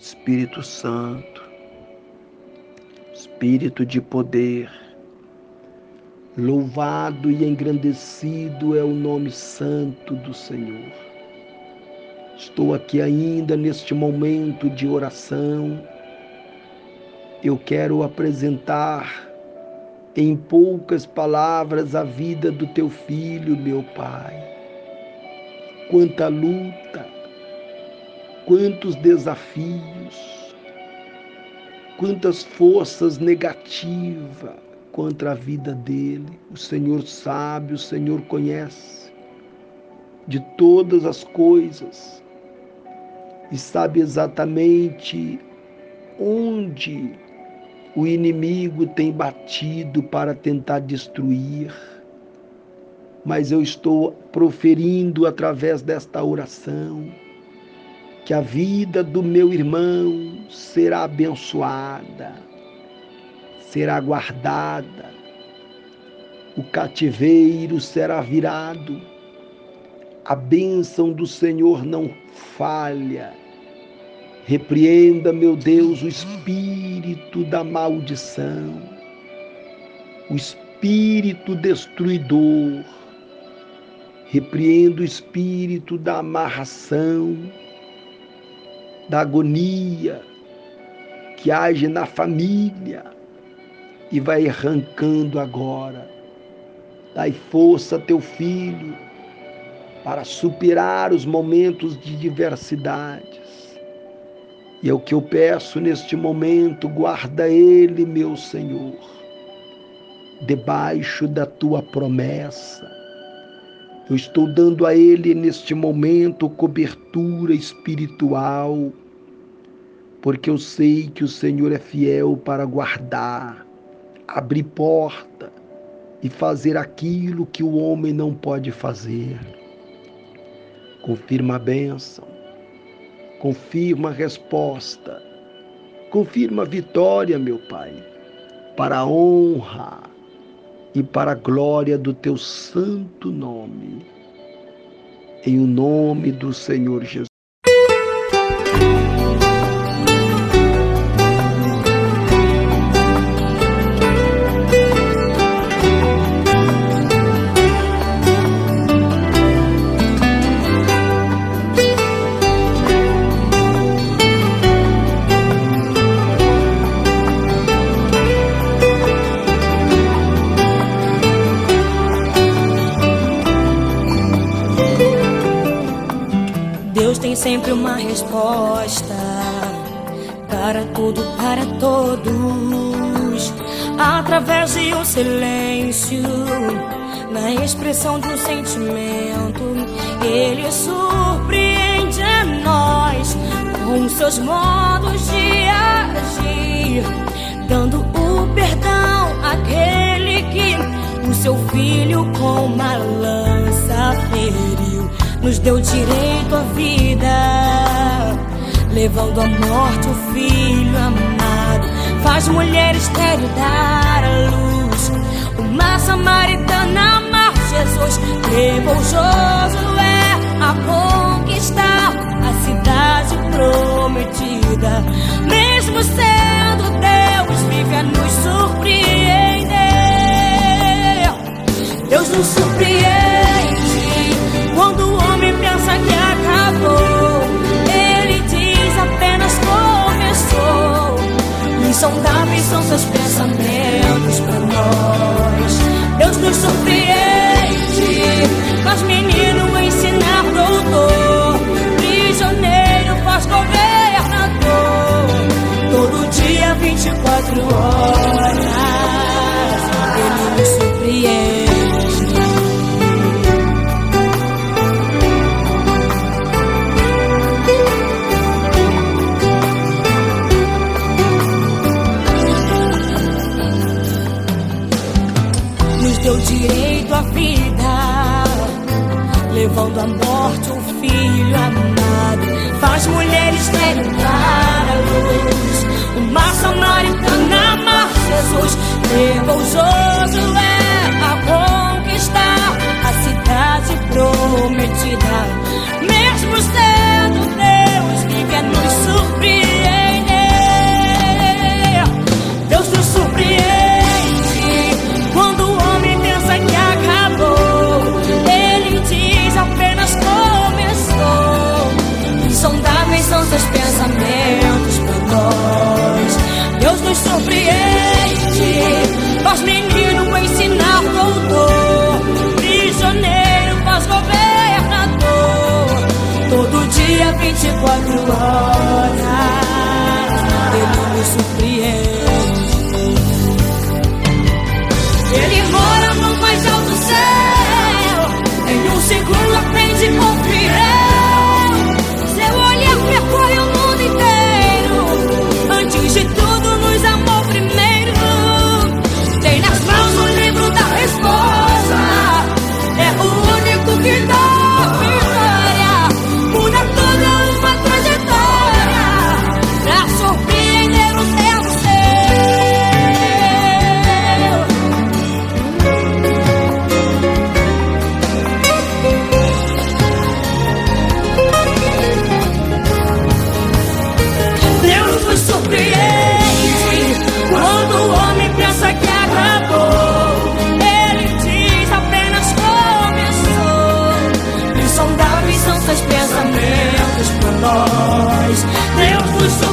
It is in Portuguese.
Espírito Santo, Espírito de poder, louvado e engrandecido é o nome santo do Senhor. Estou aqui ainda neste momento de oração. Eu quero apresentar em poucas palavras a vida do teu filho, meu Pai. Quanta luta, quantos desafios, quantas forças negativas contra a vida dele. O Senhor sabe, o Senhor conhece de todas as coisas e sabe exatamente onde o inimigo tem batido para tentar destruir. Mas eu estou proferindo através desta oração que a vida do meu irmão será abençoada, será guardada, o cativeiro será virado, a bênção do Senhor não falha. Repreenda, meu Deus, o espírito da maldição, o espírito destruidor. Repreenda o espírito da amarração, da agonia que age na família e vai arrancando agora. Dai força a teu filho para superar os momentos de diversidades. E é o que eu peço neste momento, guarda ele, meu Senhor, debaixo da tua promessa eu estou dando a Ele neste momento cobertura espiritual, porque eu sei que o Senhor é fiel para guardar, abrir porta e fazer aquilo que o homem não pode fazer. Confirma a bênção, confirma a resposta, confirma a vitória, meu Pai, para a honra e para a glória do teu santo nome. Em o nome do Senhor Jesus. Sempre uma resposta para tudo, para todos, através de um silêncio, na expressão de um sentimento, ele surpreende a nós com seus modos de agir, dando o perdão àquele que o seu filho com feriu nos deu direito à vida, levando à morte o filho amado. Faz mulher estéreo dar à luz, uma samaritana amar Jesus. Levou Josué a conquistar a cidade prometida, direito à vida, levando à morte o filho amado. Faz mulheres terminar a luz, uma samaritana amar Jesus. Levou Josué love. para nós. Deus nos